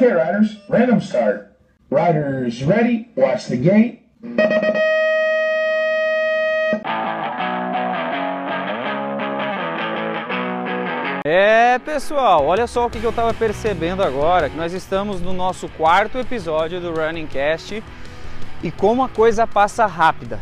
Okay, riders, random start. Riders ready, watch the gate. É, pessoal, olha só o que eu estava percebendo agora, que nós estamos no nosso quarto episódio do Running Cast e como a coisa passa rápida.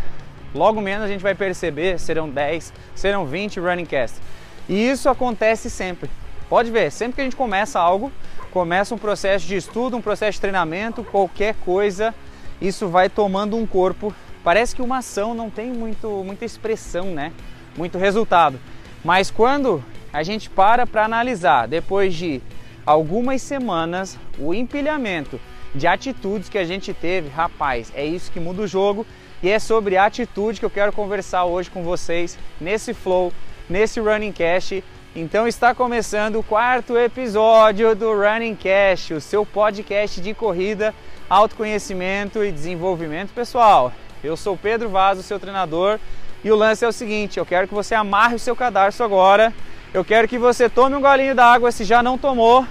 Logo menos a gente vai perceber, serão 10, serão 20 Running Cast. E isso acontece sempre. Pode ver, sempre que a gente começa algo, começa um processo de estudo, um processo de treinamento, qualquer coisa, isso vai tomando um corpo. Parece que uma ação não tem muito, muita expressão, né? Muito resultado. Mas quando a gente para para analisar, depois de algumas semanas, o empilhamento de atitudes que a gente teve, rapaz, é isso que muda o jogo e é sobre atitude que eu quero conversar hoje com vocês nesse flow, nesse Running Cash. Então está começando o quarto episódio do Running Cash, o seu podcast de corrida, autoconhecimento e desenvolvimento pessoal. Eu sou Pedro Vaz, o seu treinador, e o lance é o seguinte: eu quero que você amarre o seu cadarço agora. Eu quero que você tome um golinho d'água se já não tomou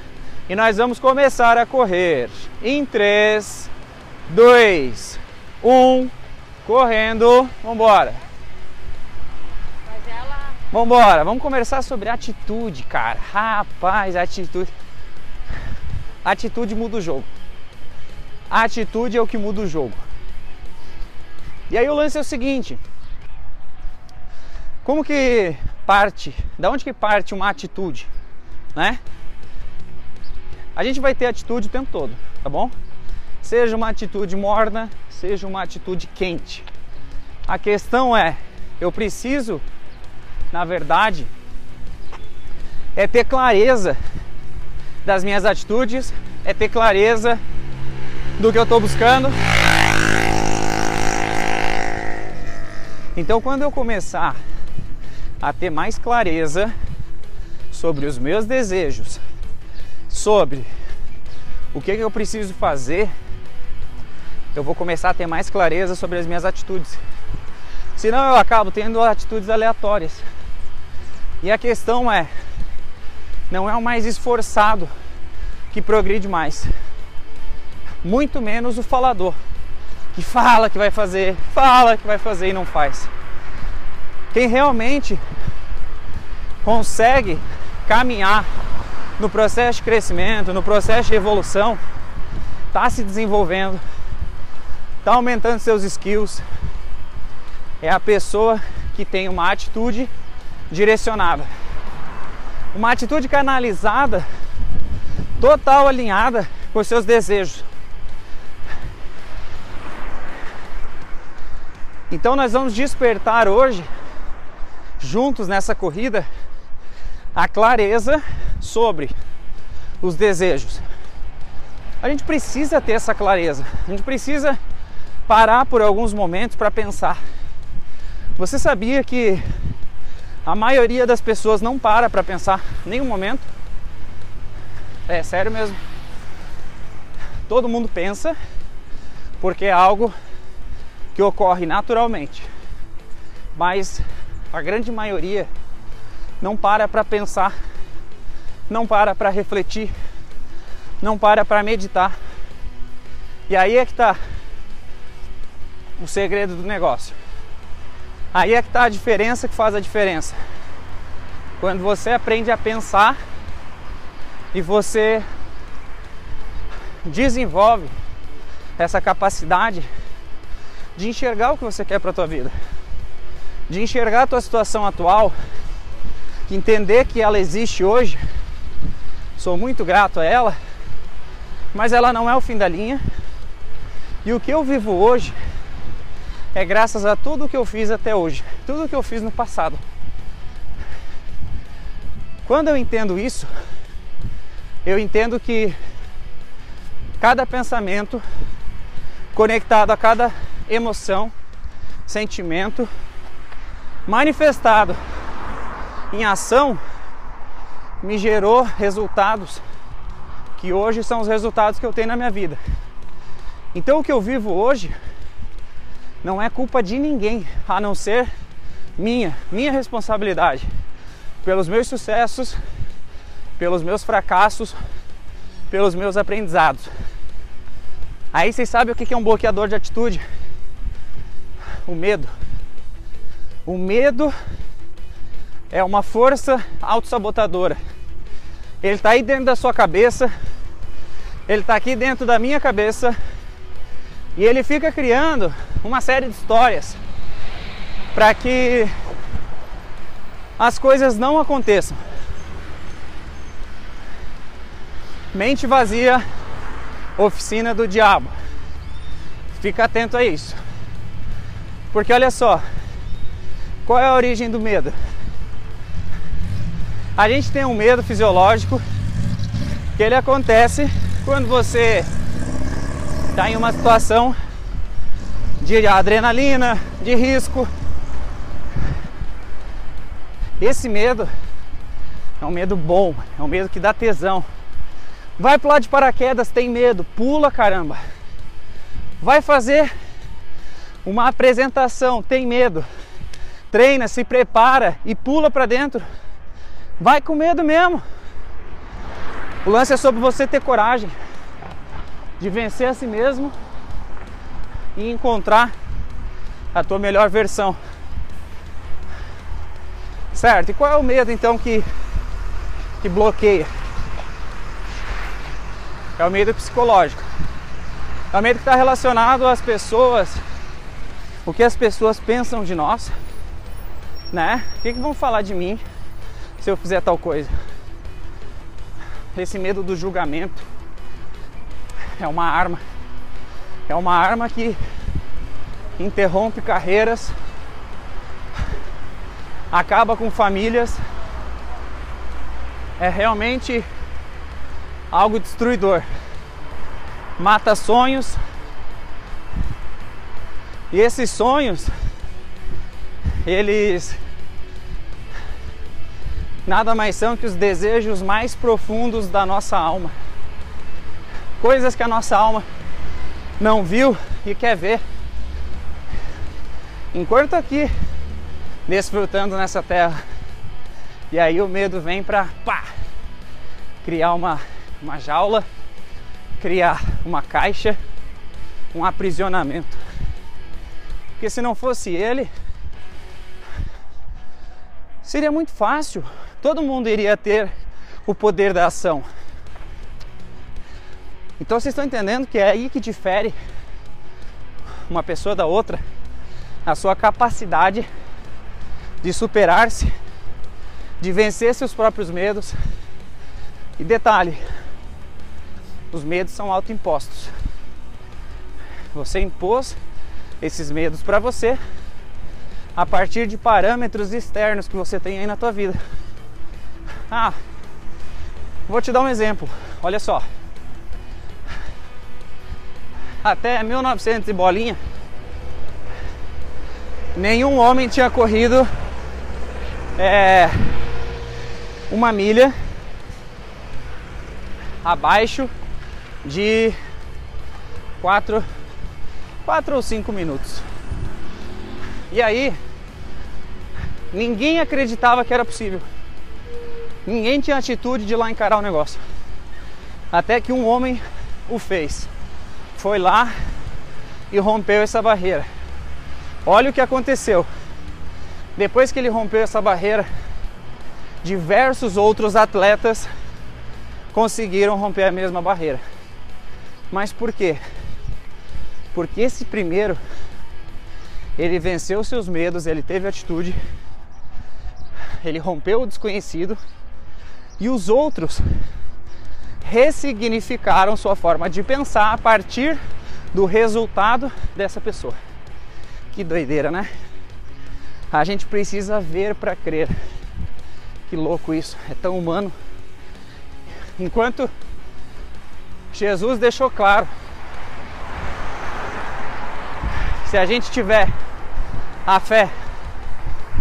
e nós vamos começar a correr. Em 3, 2, 1, correndo. Mas ela. Vambora, vamos conversar sobre atitude, cara. Rapaz, atitude. Atitude muda o jogo. Atitude é o que muda o jogo. E aí o lance é o seguinte: como que parte, da onde que parte uma atitude, né? A gente vai ter atitude o tempo todo, tá bom? Seja uma atitude morna, seja uma atitude quente. A questão é, eu preciso, na verdade, é ter clareza das minhas atitudes, é ter clareza do que eu estou buscando. Então, quando eu começar a ter mais clareza sobre os meus desejos, sobre o que, que eu preciso fazer, eu vou começar a ter mais clareza sobre as minhas atitudes. Senão eu acabo tendo atitudes aleatórias. E a questão é, não é o mais esforçado que progride mais. Muito menos o falador, que fala que vai fazer, fala que vai fazer e não faz. Quem realmente consegue caminhar no processo de crescimento, no processo de evolução, está se desenvolvendo, está aumentando seus skills, é a pessoa que tem uma atitude direcionada, uma atitude canalizada, total alinhada com os seus desejos. Então nós vamos despertar hoje juntos nessa corrida a clareza sobre os desejos. A gente precisa ter essa clareza, a gente precisa parar por alguns momentos para pensar. Você sabia que a maioria das pessoas não para para pensar nenhum momento? É sério mesmo. Todo mundo pensa porque é algo que ocorre naturalmente. Mas a grande maioria não para para pensar, não para para refletir, não para para meditar. E aí é que está o segredo do negócio. Aí é que está a diferença que faz a diferença. Quando você aprende a pensar e você desenvolve essa capacidade de enxergar o que você quer para a tua vida de enxergar a tua situação atual, entender que ela existe hoje. Sou muito grato a ela, mas ela não é o fim da linha. E o que eu vivo hoje é graças a tudo que eu fiz até hoje, tudo que eu fiz no passado. Quando eu entendo isso, eu entendo que cada pensamento conectado a cada emoção, sentimento, manifestado em ação me gerou resultados que hoje são os resultados que eu tenho na minha vida. Então o que eu vivo hoje não é culpa de ninguém, a não ser minha, minha responsabilidade pelos meus sucessos, pelos meus fracassos, pelos meus aprendizados. Aí vocês sabem o que é um bloqueador de atitude? O medo. O medo é uma força autossabotadora. Ele está aí dentro da sua cabeça, ele está aqui dentro da minha cabeça e ele fica criando uma série de histórias para que as coisas não aconteçam. Mente vazia, oficina do diabo. Fica atento a isso. Porque olha só, qual é a origem do medo? A gente tem um medo fisiológico que ele acontece quando você está em uma situação de adrenalina, de risco. Esse medo é um medo bom, é um medo que dá tesão. Vai pular de paraquedas, tem medo, pula caramba. Vai fazer uma apresentação, tem medo. Treina, se prepara e pula para dentro. Vai com medo mesmo. O lance é sobre você ter coragem de vencer a si mesmo e encontrar a tua melhor versão. Certo? E qual é o medo então que que bloqueia? É o medo psicológico. É o medo que está relacionado às pessoas, o que as pessoas pensam de nós, né? O que, que vão falar de mim se eu fizer tal coisa? Esse medo do julgamento é uma arma. É uma arma que interrompe carreiras, acaba com famílias. É realmente algo destruidor. Mata sonhos. E esses sonhos, eles nada mais são que os desejos mais profundos da nossa alma. Coisas que a nossa alma não viu e quer ver. Enquanto aqui desfrutando nessa terra. E aí o medo vem para pá, criar uma uma jaula, criar uma caixa, um aprisionamento. Porque se não fosse ele, seria muito fácil. Todo mundo iria ter o poder da ação. Então vocês estão entendendo que é aí que difere uma pessoa da outra, a sua capacidade de superar-se, de vencer seus próprios medos. E detalhe, os medos são autoimpostos. Você impôs esses medos para você a partir de parâmetros externos que você tem aí na tua vida. Ah, vou te dar um exemplo. Olha só. Até 1900 e bolinha, nenhum homem tinha corrido é, uma milha abaixo de 4 quatro ou 5 minutos. E aí, ninguém acreditava que era possível. Ninguém tinha atitude de ir lá encarar o negócio. Até que um homem o fez. Foi lá e rompeu essa barreira. Olha o que aconteceu. Depois que ele rompeu essa barreira, diversos outros atletas conseguiram romper a mesma barreira. Mas por quê? Porque esse primeiro ele venceu seus medos, ele teve atitude, ele rompeu o desconhecido e os outros ressignificaram sua forma de pensar a partir do resultado dessa pessoa. Que doideira, né? A gente precisa ver para crer. Que louco isso, é tão humano. Enquanto Jesus deixou claro. Se a gente tiver a fé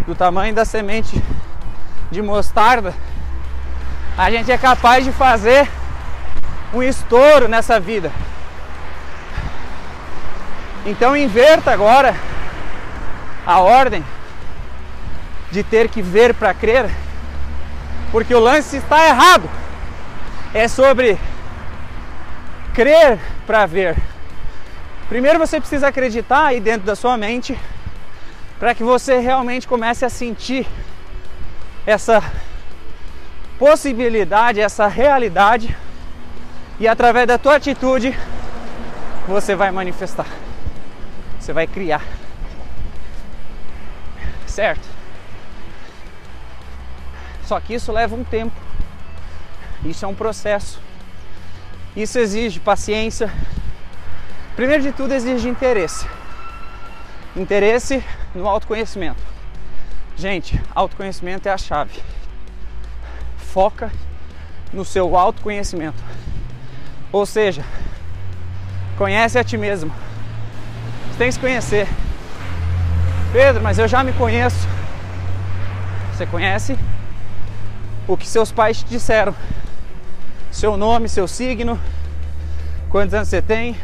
do tamanho da semente de mostarda, a gente é capaz de fazer um estouro nessa vida. Então inverta agora a ordem de ter que ver para crer, porque o lance está errado. É sobre crer para ver. Primeiro você precisa acreditar aí dentro da sua mente para que você realmente comece a sentir essa possibilidade, essa realidade e através da tua atitude você vai manifestar. Você vai criar. Certo? Só que isso leva um tempo. Isso é um processo. Isso exige paciência. Primeiro de tudo, exige interesse. Interesse no autoconhecimento. Gente, autoconhecimento é a chave. Foca no seu autoconhecimento. Ou seja, conhece a ti mesmo. Você tem que se conhecer. Pedro, mas eu já me conheço. Você conhece o que seus pais te disseram. Seu nome, seu signo, quantos anos você tem.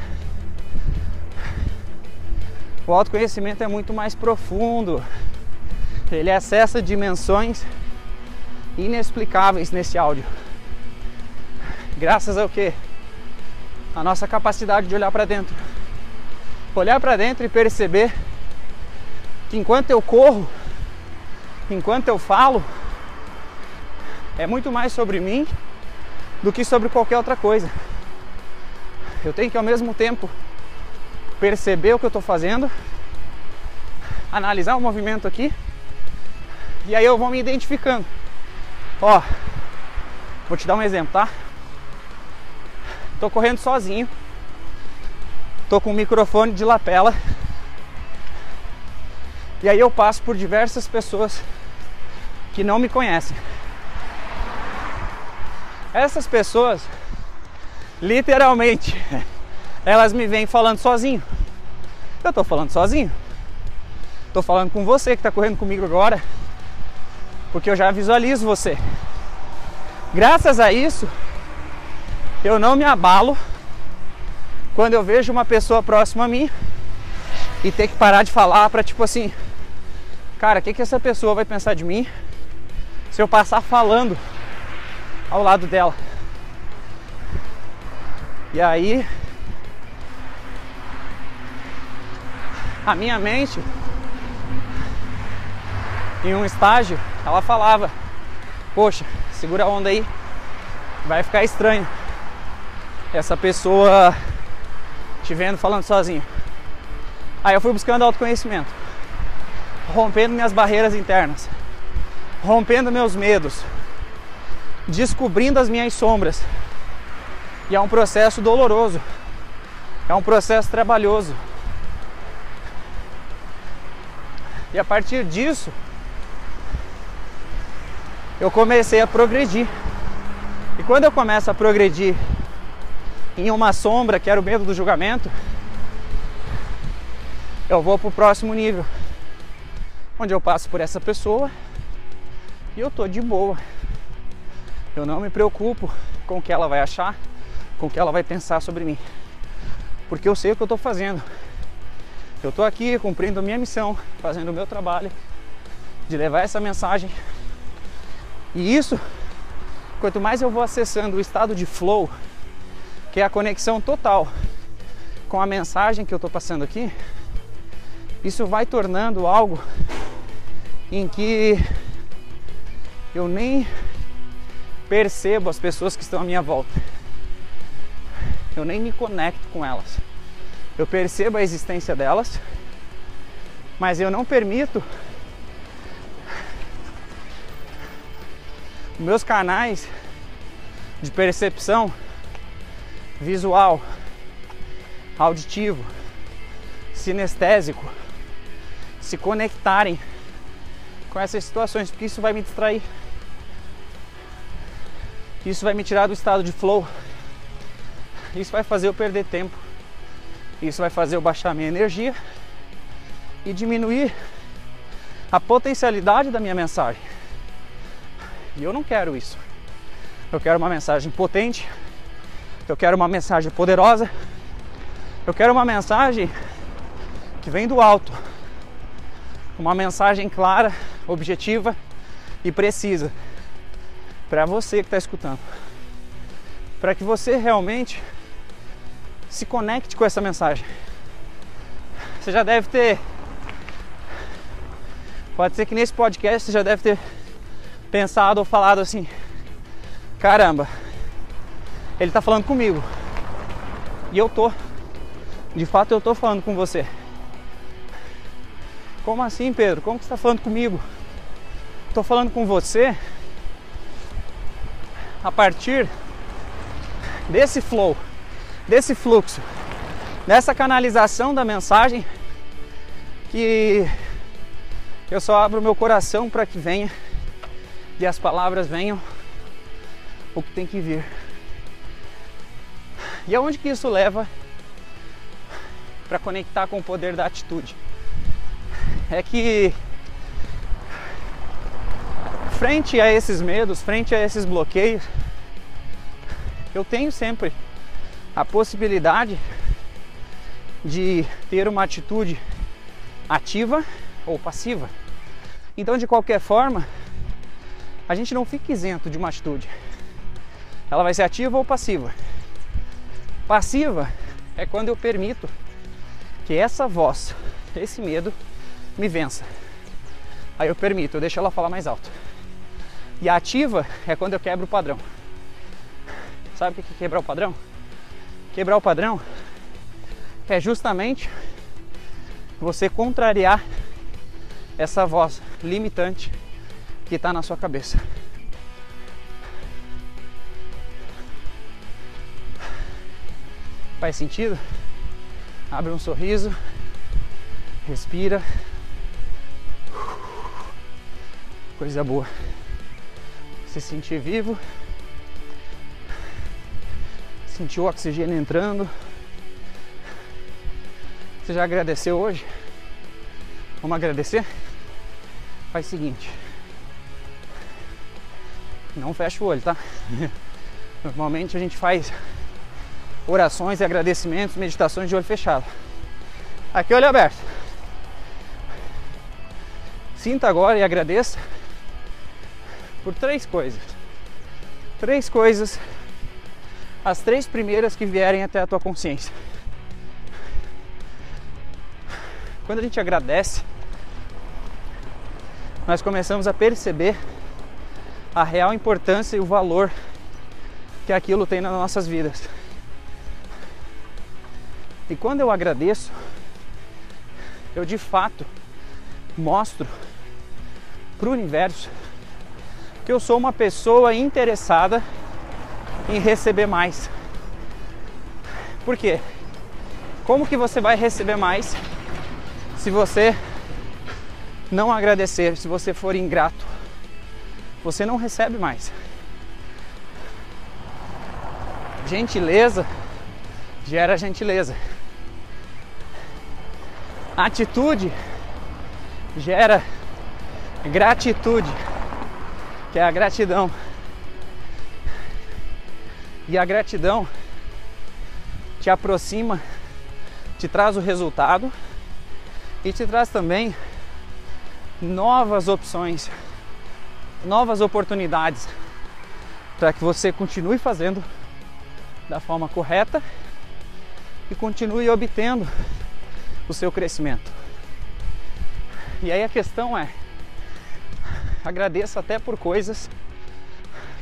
O autoconhecimento é muito mais profundo. Ele acessa dimensões inexplicáveis nesse áudio. Graças ao que? A nossa capacidade de olhar para dentro. Olhar para dentro e perceber que enquanto eu corro, enquanto eu falo, é muito mais sobre mim do que sobre qualquer outra coisa. Eu tenho que ao mesmo tempo perceber o que eu estou fazendo, analisar o movimento aqui, e aí eu vou me identificando. Ó, vou te dar um exemplo, tá? Tô correndo sozinho, tô com um microfone de lapela, e aí eu passo por diversas pessoas que não me conhecem. Essas pessoas, literalmente, elas me vêm falando sozinho. Eu tô falando sozinho. Tô falando com você que tá correndo comigo agora, porque eu já visualizo você. Graças a isso, eu não me abalo quando eu vejo uma pessoa próxima a mim e ter que parar de falar para tipo assim, cara, o que, que essa pessoa vai pensar de mim se eu passar falando ao lado dela. E aí a minha mente em um estágio, ela falava: "Poxa, segura a onda aí. Vai ficar estranho essa pessoa te vendo falando sozinho". Aí eu fui buscando autoconhecimento, rompendo minhas barreiras internas, rompendo meus medos, descobrindo as minhas sombras. E é um processo doloroso, é um processo trabalhoso. E a partir disso, eu comecei a progredir. E quando eu começo a progredir em uma sombra, que era o medo do julgamento, eu vou para o próximo nível, onde eu passo por essa pessoa e eu tô de boa. Eu não me preocupo com o que ela vai achar, com o que ela vai pensar sobre mim. Porque eu sei o que eu estou fazendo. Eu estou aqui cumprindo a minha missão, fazendo o meu trabalho de levar essa mensagem. E isso, quanto mais eu vou acessando o estado de flow, que é a conexão total com a mensagem que eu estou passando aqui, isso vai tornando algo em que eu nem percebo as pessoas que estão à minha volta. Eu nem me conecto com elas. Eu percebo a existência delas, mas eu não permito meus canais de percepção visual, auditivo, sinestésico se conectarem com essas situações, porque isso vai me distrair. Isso vai me tirar do estado de flow. Isso vai fazer eu perder tempo. Isso vai fazer eu baixar minha energia e diminuir a potencialidade da minha mensagem. E eu não quero isso. Eu quero uma mensagem potente. Eu quero uma mensagem poderosa. Eu quero uma mensagem que vem do alto. Uma mensagem clara, objetiva e precisa para você que está escutando. Para que você realmente se conecte com essa mensagem. Você já deve ter. Pode ser que nesse podcast você já deve ter pensado ou falado assim: caramba, ele está falando comigo. E eu tô. De fato eu tô falando com você. Como assim, Pedro? Como que você está falando comigo? Estou falando com você a partir desse flow, desse fluxo, dessa canalização da mensagem que eu só abro meu coração para que venha e as palavras venham o que tem que vir. E aonde que isso leva para conectar com o poder da atitude? É que frente a esses medos, frente a esses bloqueios, eu tenho sempre a possibilidade de ter uma atitude ativa ou passiva. Então, de qualquer forma, a gente não fica isento de uma atitude. Ela vai ser ativa ou passiva. Passiva é quando eu permito que essa voz, esse medo, me vença. Aí eu permito, eu deixo ela falar mais alto. E a ativa é quando eu quebro o padrão. Sabe o que é quebrar o padrão? Quebrar o padrão é justamente você contrariar essa voz limitante que está na sua cabeça. Faz sentido? Abre um sorriso, respira. Coisa boa. Se sentir vivo, sentir o oxigênio entrando. Você já agradeceu hoje? Vamos agradecer? Faz o seguinte. Não fecha o olho, tá? Normalmente a gente faz orações e agradecimentos, meditações de olho fechado. Aqui olho aberto. Sinta agora e agradeça por três coisas. Três coisas, as três primeiras que vierem até a tua consciência. Quando a gente agradece, nós começamos a perceber a real importância e o valor que aquilo tem nas nossas vidas. E quando eu agradeço, eu de fato mostro para o universo que eu sou uma pessoa interessada em receber mais. Por quê? Como que você vai receber mais se você não agradecer, se você for ingrato? Você não recebe mais. Gentileza gera gentileza. Atitude gera gratitude, que é a gratidão. E a gratidão te aproxima, te traz o resultado e te traz também novas opções, novas oportunidades para que você continue fazendo da forma correta e continue obtendo o seu crescimento. E aí a questão é: agradeça até por coisas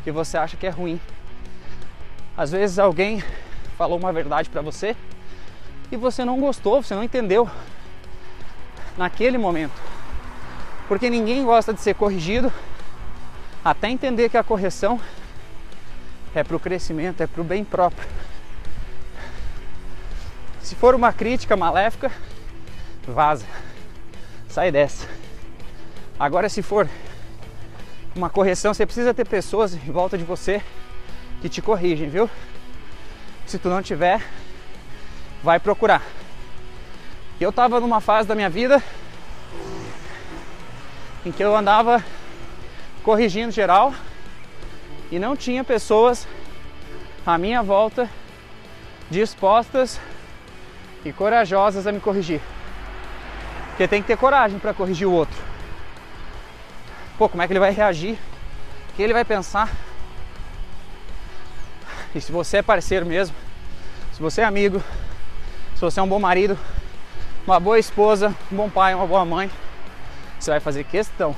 que você acha que é ruim. Às vezes alguém falou uma verdade para você e você não gostou, você não entendeu naquele momento. Porque ninguém gosta de ser corrigido até entender que a correção é para o crescimento, é para o bem próprio. Se for uma crítica maléfica, vaza, sai dessa. Agora, se for uma correção, você precisa ter pessoas em volta de você que te corrigem, viu? Se tu não tiver, vai procurar. Eu tava numa fase da minha vida em que eu andava corrigindo geral e não tinha pessoas à minha volta dispostas e corajosas a me corrigir. Porque tem que ter coragem para corrigir o outro. Pô, como é que ele vai reagir? O que ele vai pensar? E se você é parceiro mesmo, se você é amigo, se você é um bom marido, uma boa esposa, um bom pai, uma boa mãe, você vai fazer questão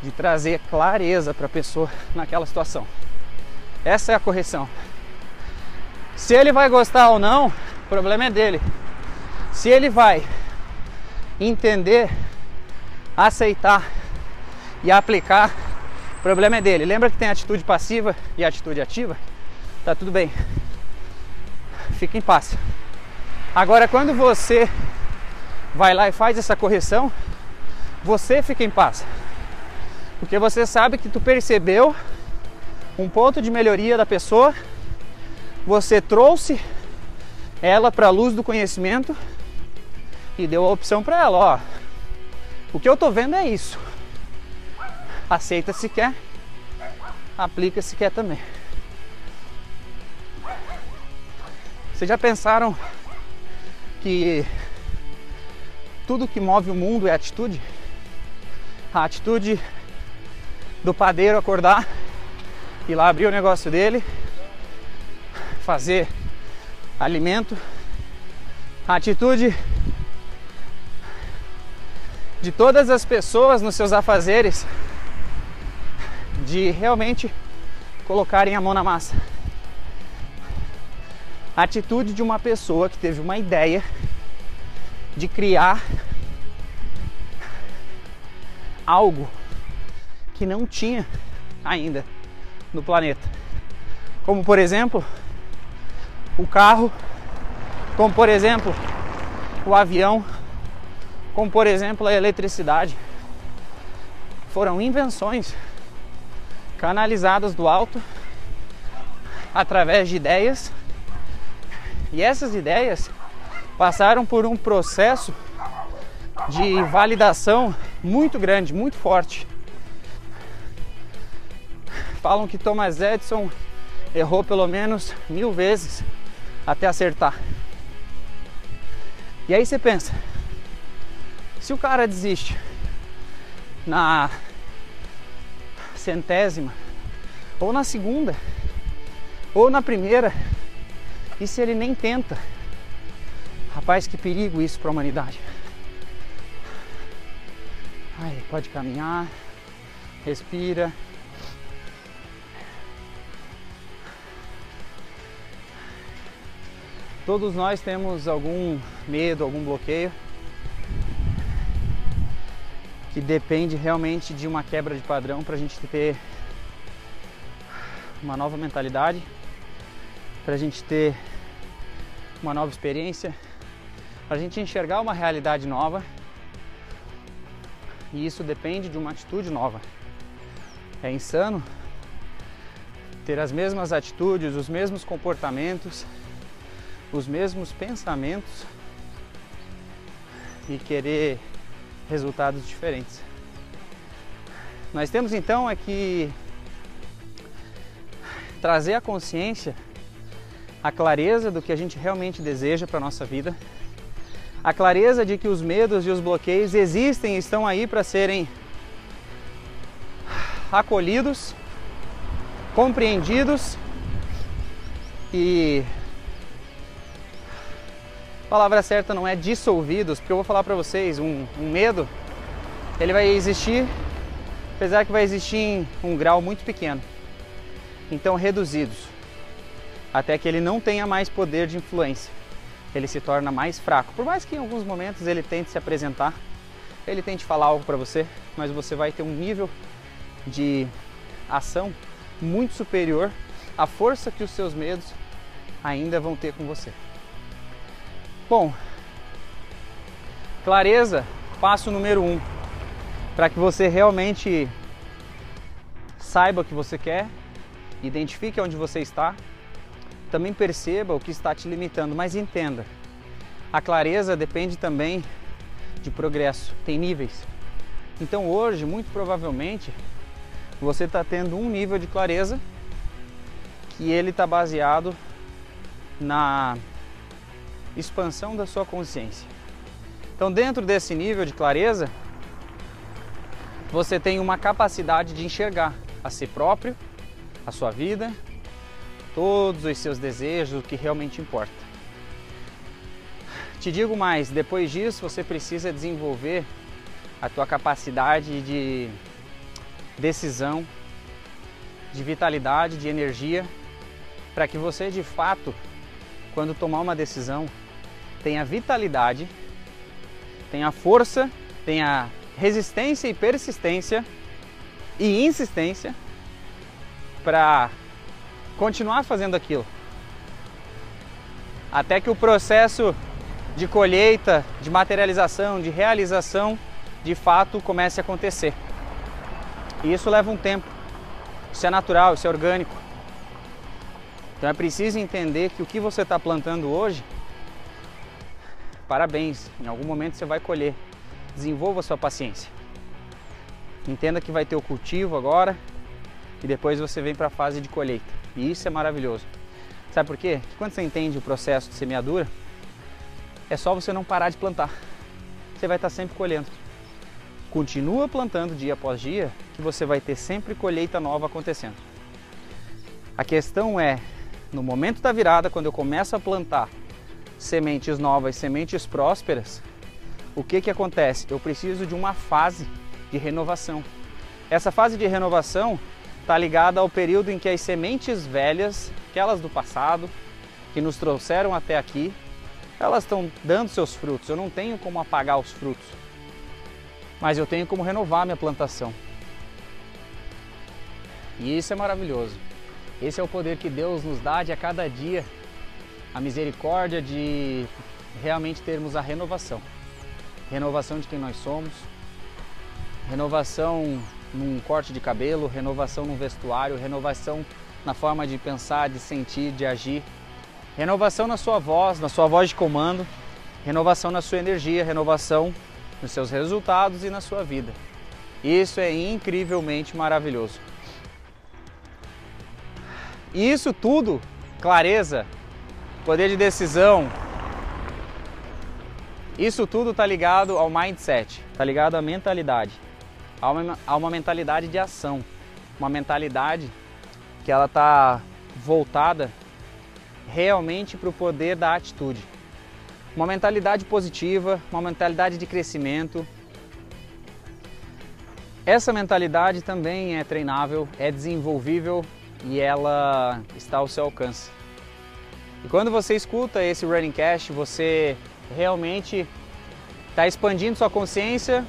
de trazer clareza para a pessoa naquela situação. Essa é a correção. Se ele vai gostar ou não, o problema é dele. Se ele vai entender, aceitar e aplicar, o problema é dele. Lembra que tem atitude passiva e atitude ativa? Tá tudo bem. Fica em paz. Agora, quando você vai lá e faz essa correção, você fica em paz. Porque você sabe que tu percebeu um ponto de melhoria da pessoa, você trouxe ela para a luz do conhecimento e deu a opção para ela, ó. O que eu tô vendo é isso. Aceita se quer, aplica se quer também. Vocês já pensaram que tudo que move o mundo é atitude? A atitude do padeiro acordar, ir lá abrir o negócio dele, fazer alimento. A atitude de todas as pessoas nos seus afazeres de realmente colocarem a mão na massa. A atitude de uma pessoa que teve uma ideia de criar algo que não tinha ainda no planeta. Como por exemplo, o carro, como por exemplo, o avião, como por exemplo, a eletricidade. Foram invenções canalizadas do alto através de ideias. E essas ideias passaram por um processo de validação muito grande, muito forte. Falam que Thomas Edison errou pelo menos mil vezes até acertar. E aí você pensa, se o cara desiste na centésima, ou na segunda, ou na primeira, e se ele nem tenta? Rapaz, que perigo isso para a humanidade. Ai, pode caminhar, respira. Todos nós temos algum medo, algum bloqueio que depende realmente de uma quebra de padrão para a gente ter uma nova mentalidade, para a gente ter uma nova experiência, para a gente enxergar uma realidade nova. E isso depende de uma atitude nova. É insano ter as mesmas atitudes, os mesmos comportamentos, os mesmos pensamentos e querer resultados diferentes. Nós temos então é que trazer a consciência, a clareza do que a gente realmente deseja para a nossa vida, a clareza de que os medos e os bloqueios existem e estão aí para serem acolhidos, compreendidos e palavra certa não é dissolvidos, porque eu vou falar para vocês, um, um, medo, ele vai existir, apesar que vai existir em um grau muito pequeno. Então reduzidos, até que ele não tenha mais poder de influência. Ele se torna mais fraco. Por mais que em alguns momentos ele tente se apresentar, ele tente falar algo para você, mas você vai ter um nível de ação muito superior à força que os seus medos ainda vão ter com você. Bom, clareza, passo número um, para que você realmente saiba o que você quer, identifique onde você está, também perceba o que está te limitando, mas entenda, a clareza depende também de progresso, tem níveis. Então hoje, muito provavelmente, você está tendo um nível de clareza que ele está baseado na expansão da sua consciência. Então, dentro desse nível de clareza, você tem uma capacidade de enxergar a si próprio, a sua vida todos os seus desejos, o que realmente importa. Te digo mais, depois disso você precisa desenvolver a tua capacidade de decisão, de vitalidade, de energia, para que você de fato, quando tomar uma decisão, tenha vitalidade, tenha força, tenha resistência e persistência e insistência para continuar fazendo aquilo. Até que o processo de colheita, de materialização, de realização, de fato comece a acontecer. E isso leva um tempo. Isso é natural, isso é orgânico. Então é preciso entender que o que você está plantando hoje, parabéns, em algum momento você vai colher. Desenvolva sua paciência. Entenda que vai ter o cultivo agora e depois você vem para a fase de colheita. E isso é maravilhoso. Sabe por quê? Porque quando você entende o processo de semeadura, é só você não parar de plantar. Você vai estar sempre colhendo. Continua plantando dia após dia, que você vai ter sempre colheita nova acontecendo. A questão é, no momento da virada, quando eu começo a plantar sementes novas, sementes prósperas, o que que acontece? Eu preciso de uma fase de renovação. Essa fase de renovação está ligada ao período em que as sementes velhas, aquelas do passado, que nos trouxeram até aqui, elas estão dando seus frutos. Eu não tenho como apagar os frutos mas eu tenho como renovar minha plantação. E isso é maravilhoso. Esse é o poder que Deus nos dá de a cada dia, a misericórdia de realmente termos a renovação. Renovação de quem nós somos, renovação num corte de cabelo, renovação no vestuário, renovação na forma de pensar, de sentir, de agir, renovação na sua voz, na sua voz de comando, renovação na sua energia, renovação nos seus resultados e na sua vida. Isso é incrivelmente maravilhoso. E isso tudo, clareza, poder de decisão, isso tudo está ligado ao mindset, está ligado à mentalidade, a uma, a uma mentalidade de ação, uma mentalidade que ela está voltada realmente para o poder da atitude uma mentalidade positiva, uma mentalidade de crescimento. Essa mentalidade também é treinável, é desenvolvível e ela está ao seu alcance. E quando você escuta esse Running Cash, você realmente está expandindo sua consciência,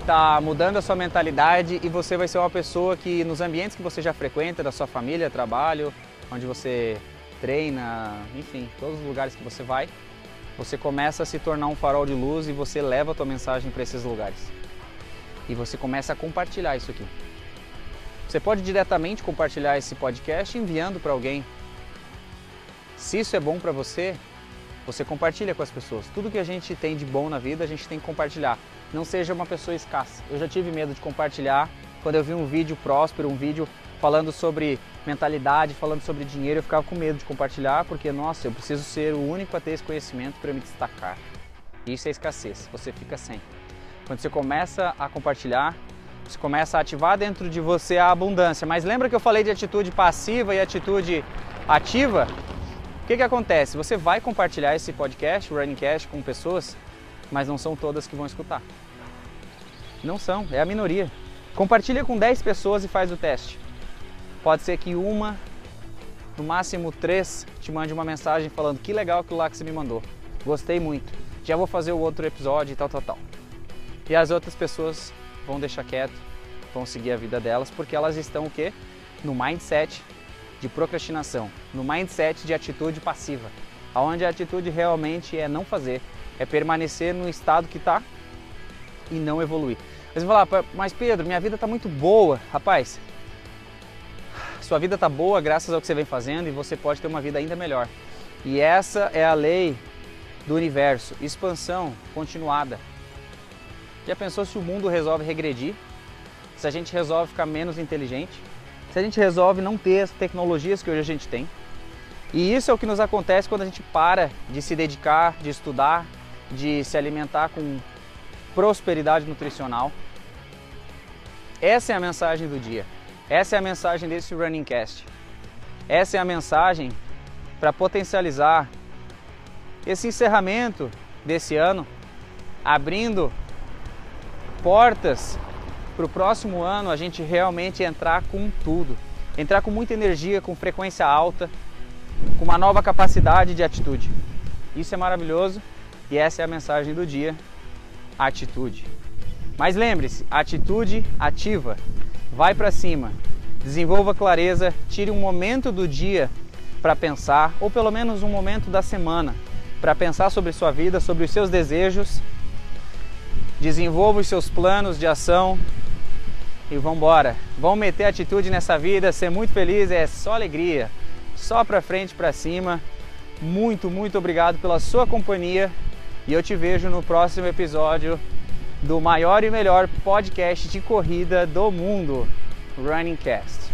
está mudando a sua mentalidade e você vai ser uma pessoa que nos ambientes que você já frequenta, da sua família, trabalho, onde você treina, enfim, todos os lugares que você vai, você começa a se tornar um farol de luz e você leva a tua mensagem para esses lugares. E você começa a compartilhar isso aqui. Você pode diretamente compartilhar esse podcast enviando para alguém. Se isso é bom para você, você compartilha com as pessoas. Tudo que a gente tem de bom na vida, a gente tem que compartilhar. Não seja uma pessoa escassa. Eu já tive medo de compartilhar quando eu vi um vídeo próspero, um vídeo falando sobre mentalidade, falando sobre dinheiro, eu ficava com medo de compartilhar, porque, nossa, eu preciso ser o único a ter esse conhecimento para me destacar. Isso é escassez, você fica sem. Quando você começa a compartilhar, você começa a ativar dentro de você a abundância. Mas lembra que eu falei de atitude passiva e atitude ativa? O que, que acontece? Você vai compartilhar esse podcast, o Running Cash, com pessoas, mas não são todas que vão escutar. Não são, é a minoria. Compartilha com 10 pessoas e faz o teste. Pode ser que uma, no máximo três, te mande uma mensagem falando que legal aquilo lá que você me mandou. Gostei muito. Já vou fazer o outro episódio e tal, tal, tal. E as outras pessoas vão deixar quieto, vão seguir a vida delas, porque elas estão o quê? No mindset de procrastinação, no mindset de atitude passiva, onde a atitude realmente é não fazer, é permanecer no estado que está e não evoluir. Mas vão falar, mas Pedro, minha vida está muito boa. Rapaz, sua vida está boa graças ao que você vem fazendo e você pode ter uma vida ainda melhor. E essa é a lei do universo, expansão continuada. Já pensou se o mundo resolve regredir? Se a gente resolve ficar menos inteligente? Se a gente resolve não ter as tecnologias que hoje a gente tem? E isso é o que nos acontece quando a gente para de se dedicar, de estudar, de se alimentar com prosperidade nutricional. Essa é a mensagem do dia. Essa é a mensagem desse Running Cast. Essa é a mensagem para potencializar esse encerramento desse ano, abrindo portas para o próximo ano a gente realmente entrar com tudo, entrar com muita energia, com frequência alta, com uma nova capacidade de atitude. Isso é maravilhoso e essa é a mensagem do dia: atitude. Mas lembre-se, atitude ativa. Vai para cima. Desenvolva clareza, tire um momento do dia para pensar, ou pelo menos um momento da semana, para pensar sobre sua vida, sobre os seus desejos. Desenvolva os seus planos de ação e vamos embora. Vamos meter atitude nessa vida, ser muito feliz, é só alegria. Só para frente, para cima. Muito, muito obrigado pela sua companhia e eu te vejo no próximo episódio do maior e melhor podcast de corrida do mundo, Running Cast.